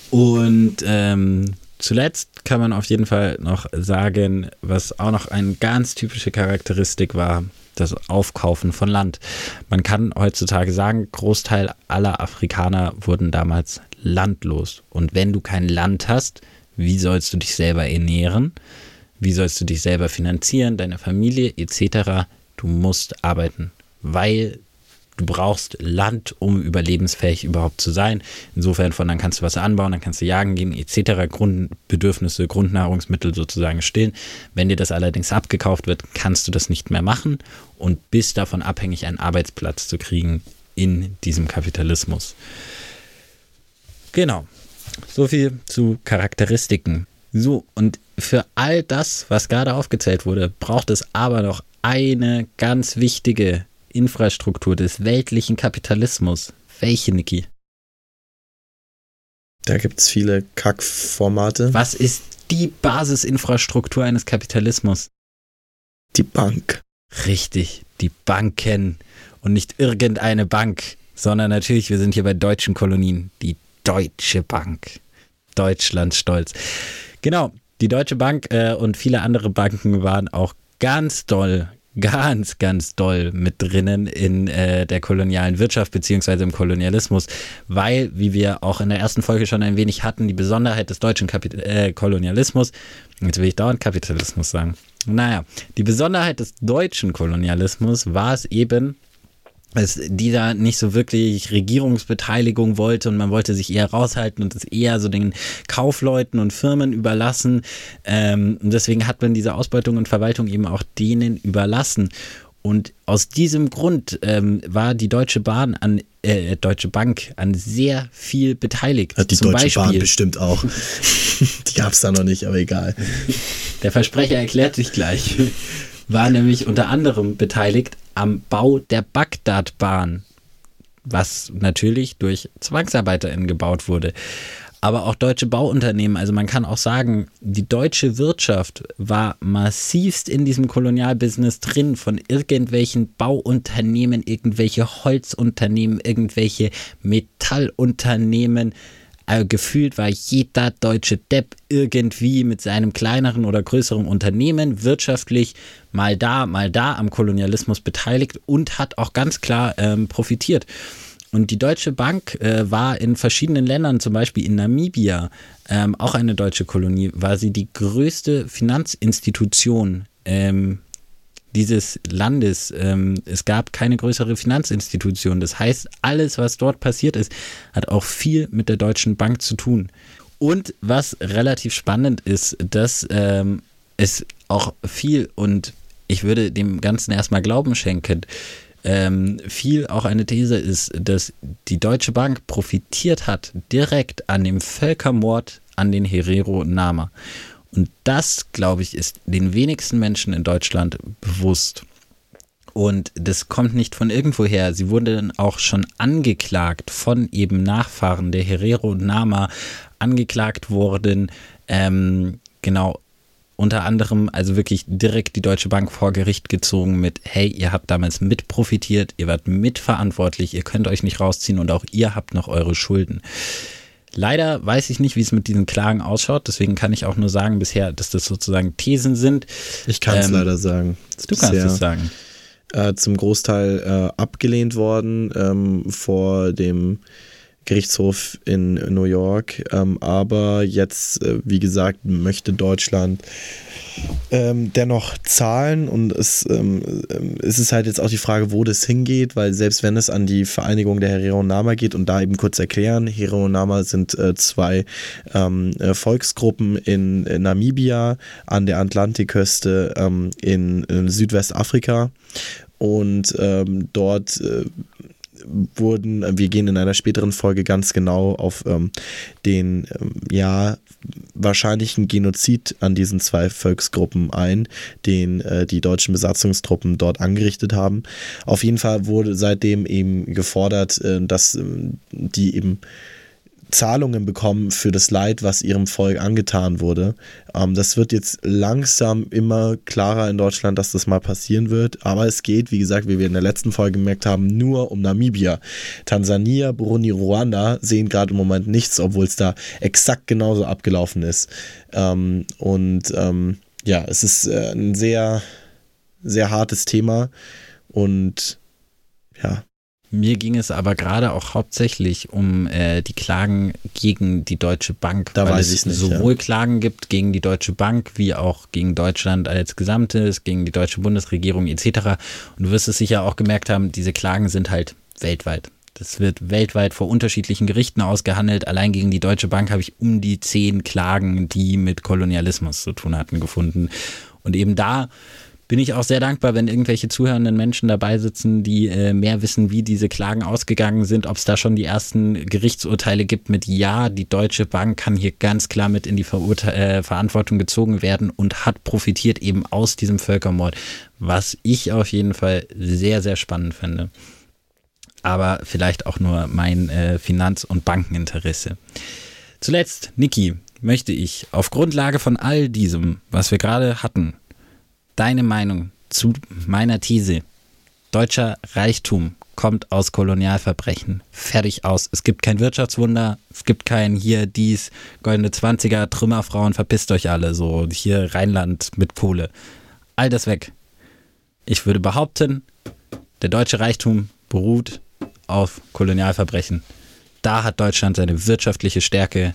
und ähm, Zuletzt kann man auf jeden Fall noch sagen, was auch noch eine ganz typische Charakteristik war, das Aufkaufen von Land. Man kann heutzutage sagen, Großteil aller Afrikaner wurden damals landlos. Und wenn du kein Land hast, wie sollst du dich selber ernähren? Wie sollst du dich selber finanzieren, deine Familie etc.? Du musst arbeiten, weil du brauchst Land, um überlebensfähig überhaupt zu sein. Insofern von dann kannst du was anbauen, dann kannst du jagen gehen, etc. Grundbedürfnisse, Grundnahrungsmittel sozusagen stillen. Wenn dir das allerdings abgekauft wird, kannst du das nicht mehr machen und bist davon abhängig, einen Arbeitsplatz zu kriegen in diesem Kapitalismus. Genau. So viel zu Charakteristiken. So, und für all das, was gerade aufgezählt wurde, braucht es aber noch eine ganz wichtige Infrastruktur des weltlichen Kapitalismus. Welche, Niki? Da gibt es viele Kackformate. Was ist die Basisinfrastruktur eines Kapitalismus? Die Bank. Richtig, die Banken. Und nicht irgendeine Bank, sondern natürlich, wir sind hier bei deutschen Kolonien. Die Deutsche Bank. Deutschland stolz. Genau, die Deutsche Bank äh, und viele andere Banken waren auch ganz doll, ganz, ganz doll mit drinnen in äh, der kolonialen Wirtschaft beziehungsweise im Kolonialismus, weil, wie wir auch in der ersten Folge schon ein wenig hatten, die Besonderheit des deutschen Kapit äh, Kolonialismus, jetzt will ich dauernd Kapitalismus sagen, naja, die Besonderheit des deutschen Kolonialismus war es eben, dass die da nicht so wirklich Regierungsbeteiligung wollte und man wollte sich eher raushalten und es eher so den Kaufleuten und Firmen überlassen. Ähm, und deswegen hat man diese Ausbeutung und Verwaltung eben auch denen überlassen. Und aus diesem Grund ähm, war die Deutsche Bahn an äh, Deutsche Bank an sehr viel beteiligt. Hat die Zum Deutsche Beispiel, Bahn bestimmt auch. die gab es da noch nicht, aber egal. Der Versprecher erklärt sich gleich. War nämlich unter anderem beteiligt am Bau der Bagdadbahn, was natürlich durch ZwangsarbeiterInnen gebaut wurde aber auch deutsche Bauunternehmen. Also man kann auch sagen, die deutsche Wirtschaft war massivst in diesem Kolonialbusiness drin, von irgendwelchen Bauunternehmen, irgendwelche Holzunternehmen, irgendwelche Metallunternehmen. Also gefühlt war jeder deutsche Depp irgendwie mit seinem kleineren oder größeren Unternehmen wirtschaftlich mal da, mal da am Kolonialismus beteiligt und hat auch ganz klar ähm, profitiert. Und die Deutsche Bank äh, war in verschiedenen Ländern, zum Beispiel in Namibia, ähm, auch eine deutsche Kolonie, war sie die größte Finanzinstitution ähm, dieses Landes. Ähm, es gab keine größere Finanzinstitution. Das heißt, alles, was dort passiert ist, hat auch viel mit der Deutschen Bank zu tun. Und was relativ spannend ist, dass ähm, es auch viel und ich würde dem Ganzen erstmal Glauben schenken, ähm, viel auch eine These ist, dass die Deutsche Bank profitiert hat direkt an dem Völkermord an den Herero Nama. Und das, glaube ich, ist den wenigsten Menschen in Deutschland bewusst. Und das kommt nicht von irgendwoher. Sie wurden auch schon angeklagt von eben Nachfahren der Herero Nama, angeklagt worden, ähm, genau unter anderem also wirklich direkt die Deutsche Bank vor Gericht gezogen mit, hey, ihr habt damals mit profitiert, ihr wart mitverantwortlich, ihr könnt euch nicht rausziehen und auch ihr habt noch eure Schulden. Leider weiß ich nicht, wie es mit diesen Klagen ausschaut, deswegen kann ich auch nur sagen bisher, dass das sozusagen Thesen sind. Ich kann es ähm, leider sagen. Du kannst es sagen. Äh, zum Großteil äh, abgelehnt worden ähm, vor dem Gerichtshof in New York. Ähm, aber jetzt, äh, wie gesagt, möchte Deutschland ähm, dennoch zahlen und es, ähm, ähm, es ist halt jetzt auch die Frage, wo das hingeht, weil selbst wenn es an die Vereinigung der Herero Nama geht und da eben kurz erklären, Herero Nama sind äh, zwei ähm, äh, Volksgruppen in, in, Namibia an der Atlantikküste ähm, in, in Südwestafrika und ähm, dort äh, wurden, wir gehen in einer späteren Folge ganz genau auf ähm, den, ähm, ja, wahrscheinlichen Genozid an diesen zwei Volksgruppen ein, den äh, die deutschen Besatzungstruppen dort angerichtet haben. Auf jeden Fall wurde seitdem eben gefordert, äh, dass äh, die eben Zahlungen bekommen für das Leid, was ihrem Volk angetan wurde. Ähm, das wird jetzt langsam immer klarer in Deutschland, dass das mal passieren wird. Aber es geht, wie gesagt, wie wir in der letzten Folge gemerkt haben, nur um Namibia. Tansania, Burundi, Ruanda sehen gerade im Moment nichts, obwohl es da exakt genauso abgelaufen ist. Ähm, und ähm, ja, es ist äh, ein sehr, sehr hartes Thema. Und ja, mir ging es aber gerade auch hauptsächlich um äh, die Klagen gegen die Deutsche Bank, da weil es nicht, sowohl ja. Klagen gibt gegen die Deutsche Bank wie auch gegen Deutschland als Gesamtes, gegen die deutsche Bundesregierung etc. Und du wirst es sicher auch gemerkt haben, diese Klagen sind halt weltweit. Das wird weltweit vor unterschiedlichen Gerichten ausgehandelt. Allein gegen die Deutsche Bank habe ich um die zehn Klagen, die mit Kolonialismus zu tun hatten, gefunden. Und eben da bin ich auch sehr dankbar, wenn irgendwelche zuhörenden Menschen dabei sitzen, die äh, mehr wissen, wie diese Klagen ausgegangen sind, ob es da schon die ersten Gerichtsurteile gibt mit Ja, die Deutsche Bank kann hier ganz klar mit in die Verurte äh, Verantwortung gezogen werden und hat profitiert eben aus diesem Völkermord, was ich auf jeden Fall sehr, sehr spannend finde. Aber vielleicht auch nur mein äh, Finanz- und Bankeninteresse. Zuletzt, Niki, möchte ich auf Grundlage von all diesem, was wir gerade hatten, deine Meinung zu meiner These. Deutscher Reichtum kommt aus Kolonialverbrechen. Fertig aus. Es gibt kein Wirtschaftswunder, es gibt kein hier, dies, goldene 20er, Trümmerfrauen, verpisst euch alle, so hier Rheinland mit Kohle. All das weg. Ich würde behaupten, der deutsche Reichtum beruht auf Kolonialverbrechen. Da hat Deutschland seine wirtschaftliche Stärke,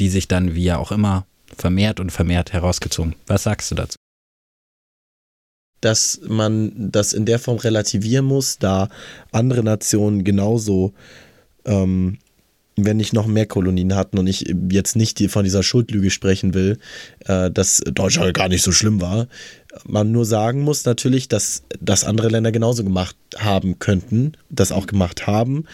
die sich dann, wie ja auch immer, vermehrt und vermehrt herausgezogen. Was sagst du dazu? Dass man das in der Form relativieren muss, da andere Nationen genauso, ähm, wenn nicht noch mehr Kolonien hatten und ich jetzt nicht von dieser Schuldlüge sprechen will, äh, dass Deutschland gar nicht so schlimm war. Man nur sagen muss natürlich, dass das andere Länder genauso gemacht haben könnten, das auch gemacht haben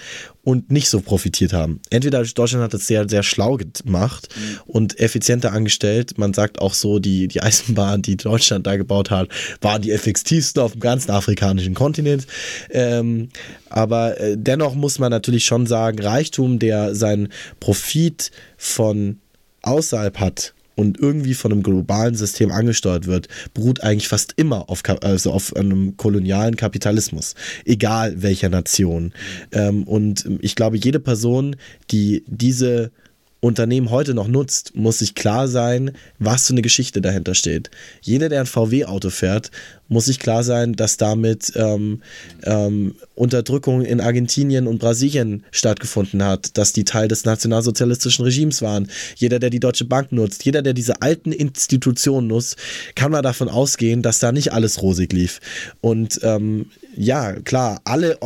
und nicht so profitiert haben. Entweder Deutschland hat es sehr, sehr schlau gemacht und effizienter angestellt. Man sagt auch so, die, die Eisenbahn, die Deutschland da gebaut hat, waren die effektivste auf dem ganzen afrikanischen Kontinent. Ähm, aber äh, dennoch muss man natürlich schon sagen, Reichtum, der seinen Profit von außerhalb hat, und irgendwie von einem globalen System angesteuert wird, beruht eigentlich fast immer auf, also auf einem kolonialen Kapitalismus, egal welcher Nation. Ähm, und ich glaube, jede Person, die diese Unternehmen heute noch nutzt, muss sich klar sein, was für eine Geschichte dahinter steht. Jeder, der ein VW-Auto fährt, muss sich klar sein, dass damit ähm, ähm, Unterdrückung in Argentinien und Brasilien stattgefunden hat, dass die Teil des nationalsozialistischen Regimes waren. Jeder, der die Deutsche Bank nutzt, jeder, der diese alten Institutionen nutzt, kann man davon ausgehen, dass da nicht alles rosig lief. Und ähm, ja, klar, alle,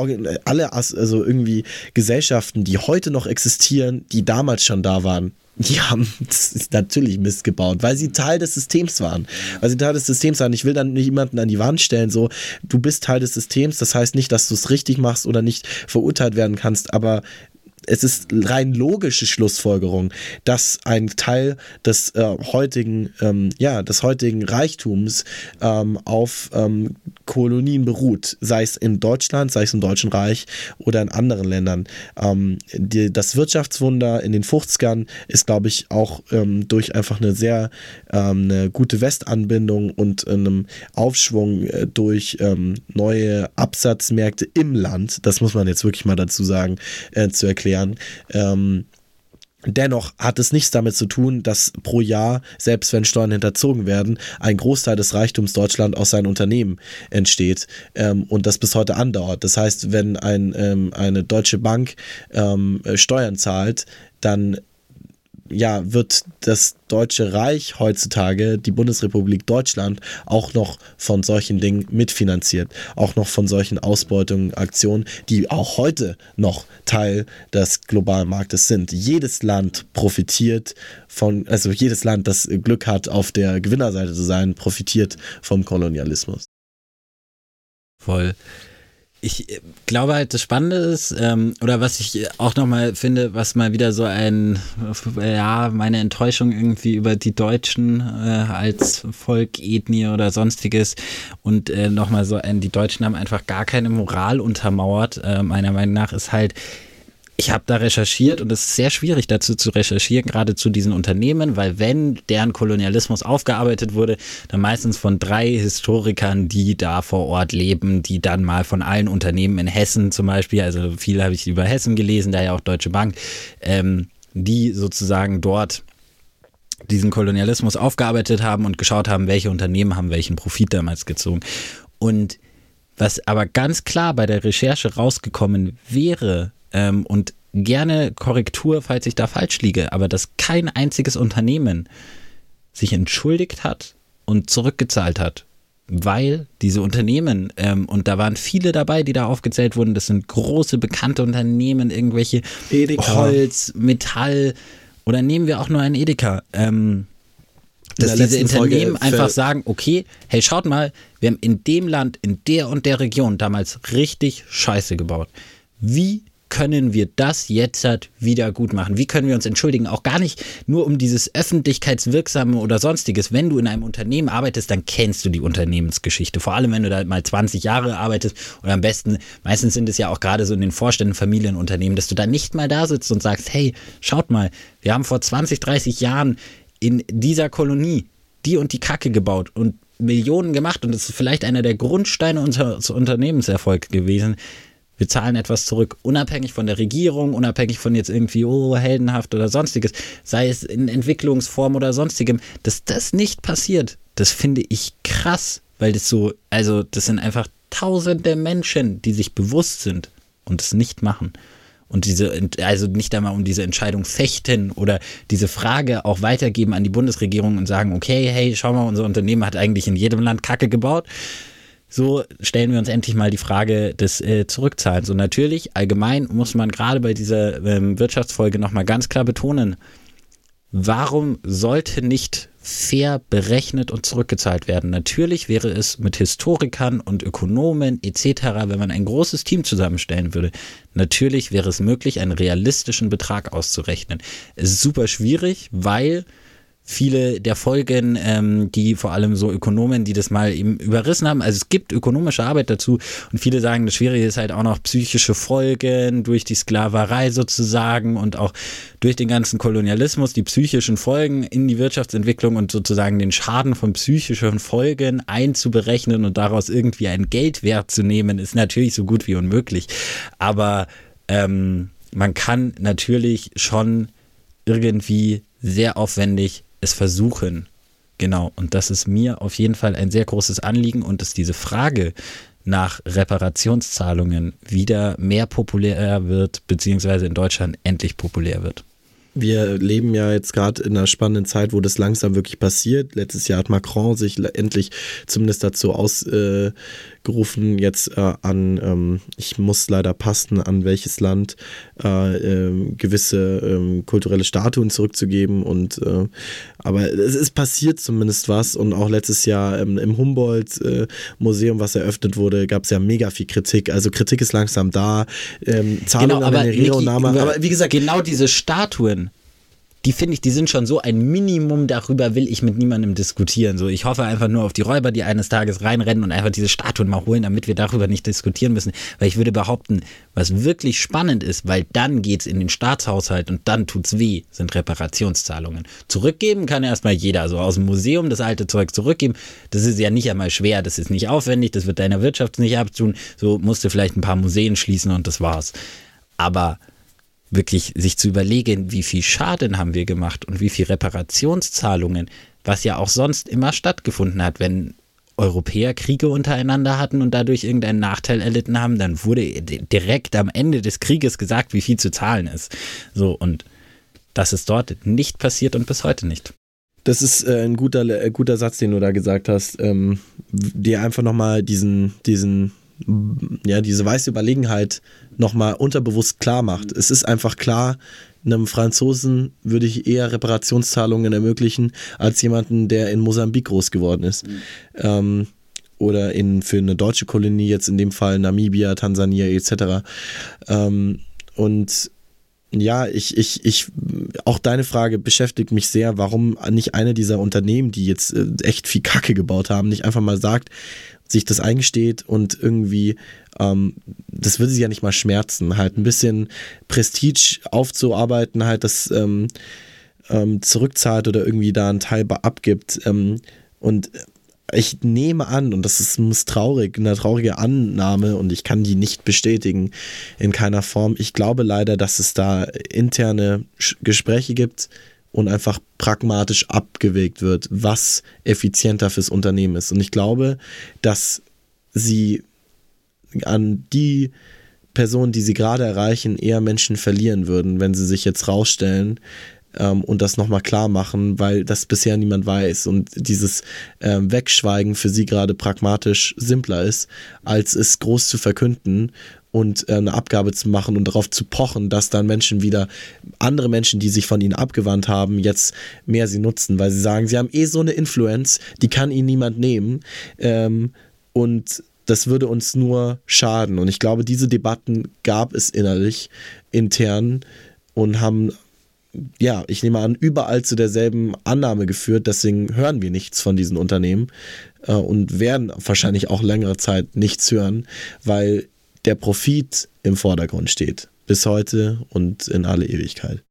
alle also irgendwie Gesellschaften, die heute noch existieren, die damals schon da waren, die haben natürlich Mist gebaut, weil sie Teil des Systems waren. Weil sie Teil des Systems waren. Ich will dann niemanden an die Wand stellen, so, du bist Teil des Systems, das heißt nicht, dass du es richtig machst oder nicht verurteilt werden kannst, aber es ist rein logische Schlussfolgerung, dass ein Teil des äh, heutigen, ähm, ja, des heutigen Reichtums ähm, auf ähm, Kolonien beruht, sei es in Deutschland, sei es im Deutschen Reich oder in anderen Ländern. Ähm, die, das Wirtschaftswunder in den 50ern ist, glaube ich, auch ähm, durch einfach eine sehr ähm, eine gute Westanbindung und einem Aufschwung äh, durch neue Absatzmärkte im Land, das muss man jetzt wirklich mal dazu sagen, äh, zu erklären erklären. Ähm, Dennoch hat es nichts damit zu tun, dass pro Jahr, selbst wenn Steuern hinterzogen werden, ein Großteil des Reichtums Deutschland aus seinen Unternehmen entsteht ähm, und das bis heute andauert. Das heißt, wenn ein, ähm, eine deutsche Bank ähm, Steuern zahlt, dann ja, wird das Deutsche Reich heutzutage, die Bundesrepublik Deutschland, auch noch von solchen Dingen mitfinanziert. Auch noch von solchen Ausbeutungen, Aktionen, die auch heute noch Teil des globalen Marktes sind. Jedes Land profitiert von, also jedes Land, das Glück hat, auf der Gewinnerseite zu sein, profitiert vom Kolonialismus. Voll ich äh, glaube halt, das Spannende ist, ähm, oder was ich auch nochmal finde, was mal wieder so ein, ja, meine Enttäuschung irgendwie über die Deutschen äh, als Volk, Ethnie oder sonstiges und äh, nochmal so ein, die Deutschen haben einfach gar keine Moral untermauert, äh, meiner Meinung nach, ist halt, ich habe da recherchiert und es ist sehr schwierig dazu zu recherchieren, gerade zu diesen Unternehmen, weil wenn deren Kolonialismus aufgearbeitet wurde, dann meistens von drei Historikern, die da vor Ort leben, die dann mal von allen Unternehmen in Hessen zum Beispiel, also viel habe ich über Hessen gelesen, da ja auch Deutsche Bank, ähm, die sozusagen dort diesen Kolonialismus aufgearbeitet haben und geschaut haben, welche Unternehmen haben welchen Profit damals gezogen. Und was aber ganz klar bei der Recherche rausgekommen wäre, ähm, und gerne Korrektur, falls ich da falsch liege, aber dass kein einziges Unternehmen sich entschuldigt hat und zurückgezahlt hat, weil diese Unternehmen, ähm, und da waren viele dabei, die da aufgezählt wurden, das sind große, bekannte Unternehmen, irgendwelche Edeka. Holz, Metall oder nehmen wir auch nur einen Edeka, ähm, dass diese Unternehmen einfach sagen, okay, hey, schaut mal, wir haben in dem Land, in der und der Region damals richtig Scheiße gebaut. Wie können wir das jetzt halt wieder gut machen? Wie können wir uns entschuldigen? Auch gar nicht nur um dieses öffentlichkeitswirksame oder sonstiges. Wenn du in einem Unternehmen arbeitest, dann kennst du die Unternehmensgeschichte. Vor allem, wenn du da mal 20 Jahre arbeitest oder am besten, meistens sind es ja auch gerade so in den Vorständen Familienunternehmen, dass du da nicht mal da sitzt und sagst, hey, schaut mal, wir haben vor 20, 30 Jahren in dieser Kolonie die und die Kacke gebaut und Millionen gemacht und das ist vielleicht einer der Grundsteine unseres Unternehmenserfolgs gewesen wir zahlen etwas zurück, unabhängig von der Regierung, unabhängig von jetzt irgendwie, oh, heldenhaft oder sonstiges, sei es in Entwicklungsform oder sonstigem, dass das nicht passiert, das finde ich krass, weil das so, also das sind einfach tausende Menschen, die sich bewusst sind und es nicht machen. Und diese, also nicht einmal um diese Entscheidung fechten oder diese Frage auch weitergeben an die Bundesregierung und sagen, okay, hey, schau mal, unser Unternehmen hat eigentlich in jedem Land Kacke gebaut so stellen wir uns endlich mal die Frage des äh, Zurückzahlens. Und natürlich, allgemein muss man gerade bei dieser ähm, Wirtschaftsfolge nochmal ganz klar betonen, warum sollte nicht fair berechnet und zurückgezahlt werden. Natürlich wäre es mit Historikern und Ökonomen etc., wenn man ein großes Team zusammenstellen würde, natürlich wäre es möglich, einen realistischen Betrag auszurechnen. Es ist super schwierig, weil viele der Folgen, ähm, die vor allem so Ökonomen, die das mal eben überrissen haben. Also es gibt ökonomische Arbeit dazu und viele sagen, das Schwierige ist halt auch noch psychische Folgen durch die Sklaverei sozusagen und auch durch den ganzen Kolonialismus, die psychischen Folgen in die Wirtschaftsentwicklung und sozusagen den Schaden von psychischen Folgen einzuberechnen und daraus irgendwie einen Geldwert zu nehmen, ist natürlich so gut wie unmöglich. Aber ähm, man kann natürlich schon irgendwie sehr aufwendig es versuchen. Genau, und das ist mir auf jeden Fall ein sehr großes Anliegen und dass diese Frage nach Reparationszahlungen wieder mehr populär wird, beziehungsweise in Deutschland endlich populär wird. Wir leben ja jetzt gerade in einer spannenden Zeit, wo das langsam wirklich passiert. Letztes Jahr hat Macron sich endlich zumindest dazu ausgerufen, äh, jetzt äh, an, ähm, ich muss leider passen, an welches Land äh, ähm, gewisse ähm, kulturelle Statuen zurückzugeben. Und äh, aber es ist passiert zumindest was. Und auch letztes Jahr ähm, im Humboldt-Museum, was eröffnet wurde, gab es ja mega viel Kritik. Also Kritik ist langsam da. Ähm, Zahlungen genau, an Niki, aber wie gesagt, genau diese Statuen die finde ich, die sind schon so ein Minimum, darüber will ich mit niemandem diskutieren. So, ich hoffe einfach nur auf die Räuber, die eines Tages reinrennen und einfach diese Statuen mal holen, damit wir darüber nicht diskutieren müssen. Weil ich würde behaupten, was wirklich spannend ist, weil dann geht's in den Staatshaushalt und dann tut's weh, sind Reparationszahlungen. Zurückgeben kann erstmal jeder. So aus dem Museum das alte Zeug zurückgeben, das ist ja nicht einmal schwer, das ist nicht aufwendig, das wird deiner Wirtschaft nicht abtun. So musst du vielleicht ein paar Museen schließen und das war's. Aber wirklich sich zu überlegen, wie viel Schaden haben wir gemacht und wie viel Reparationszahlungen, was ja auch sonst immer stattgefunden hat, wenn Europäer Kriege untereinander hatten und dadurch irgendeinen Nachteil erlitten haben, dann wurde direkt am Ende des Krieges gesagt, wie viel zu zahlen ist. So und das ist dort nicht passiert und bis heute nicht. Das ist äh, ein guter, äh, guter Satz, den du da gesagt hast, ähm, dir einfach nochmal diesen, diesen ja, diese weiße Überlegenheit nochmal unterbewusst klar macht. Es ist einfach klar, einem Franzosen würde ich eher Reparationszahlungen ermöglichen, als jemanden, der in Mosambik groß geworden ist. Mhm. Ähm, oder in, für eine deutsche Kolonie, jetzt in dem Fall Namibia, Tansania etc. Ähm, und ja, ich, ich, ich, auch deine Frage beschäftigt mich sehr, warum nicht eine dieser Unternehmen, die jetzt äh, echt viel Kacke gebaut haben, nicht einfach mal sagt, sich das eingesteht und irgendwie, ähm, das würde sie ja nicht mal schmerzen, halt ein bisschen Prestige aufzuarbeiten, halt das ähm, ähm, zurückzahlt oder irgendwie da einen Teil abgibt. Ähm, und ich nehme an, und das ist muss traurig, eine traurige Annahme und ich kann die nicht bestätigen in keiner Form. Ich glaube leider, dass es da interne Gespräche gibt, und einfach pragmatisch abgewegt wird, was effizienter fürs Unternehmen ist. Und ich glaube, dass sie an die Personen, die sie gerade erreichen, eher Menschen verlieren würden, wenn sie sich jetzt rausstellen ähm, und das nochmal klar machen, weil das bisher niemand weiß und dieses ähm, Wegschweigen für sie gerade pragmatisch simpler ist, als es groß zu verkünden und äh, eine Abgabe zu machen und darauf zu pochen, dass dann Menschen wieder, andere Menschen, die sich von ihnen abgewandt haben, jetzt mehr sie nutzen, weil sie sagen, sie haben eh so eine Influence, die kann ihnen niemand nehmen ähm, und das würde uns nur schaden. Und ich glaube, diese Debatten gab es innerlich, intern und haben ja, ich nehme an, überall zu derselben Annahme geführt. Deswegen hören wir nichts von diesen Unternehmen äh, und werden wahrscheinlich auch längere Zeit nichts hören, weil der Profit im Vordergrund steht. Bis heute und in alle Ewigkeit.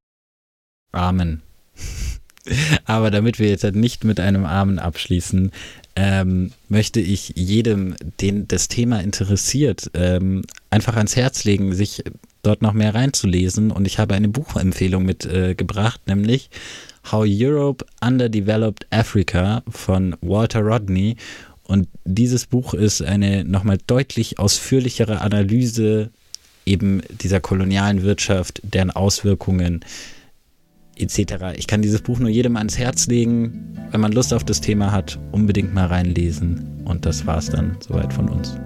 Amen. Aber damit wir jetzt halt nicht mit einem Amen abschließen, ähm, möchte ich jedem, den das Thema interessiert, ähm, einfach ans Herz legen, sich dort noch mehr reinzulesen. Und ich habe eine Buchempfehlung mitgebracht, äh, nämlich How Europe Underdeveloped Africa von Walter Rodney. Und dieses Buch ist eine nochmal deutlich ausführlichere Analyse eben dieser kolonialen Wirtschaft, deren Auswirkungen etc. Ich kann dieses Buch nur jedem ans Herz legen. Wenn man Lust auf das Thema hat, unbedingt mal reinlesen. Und das war's dann soweit von uns.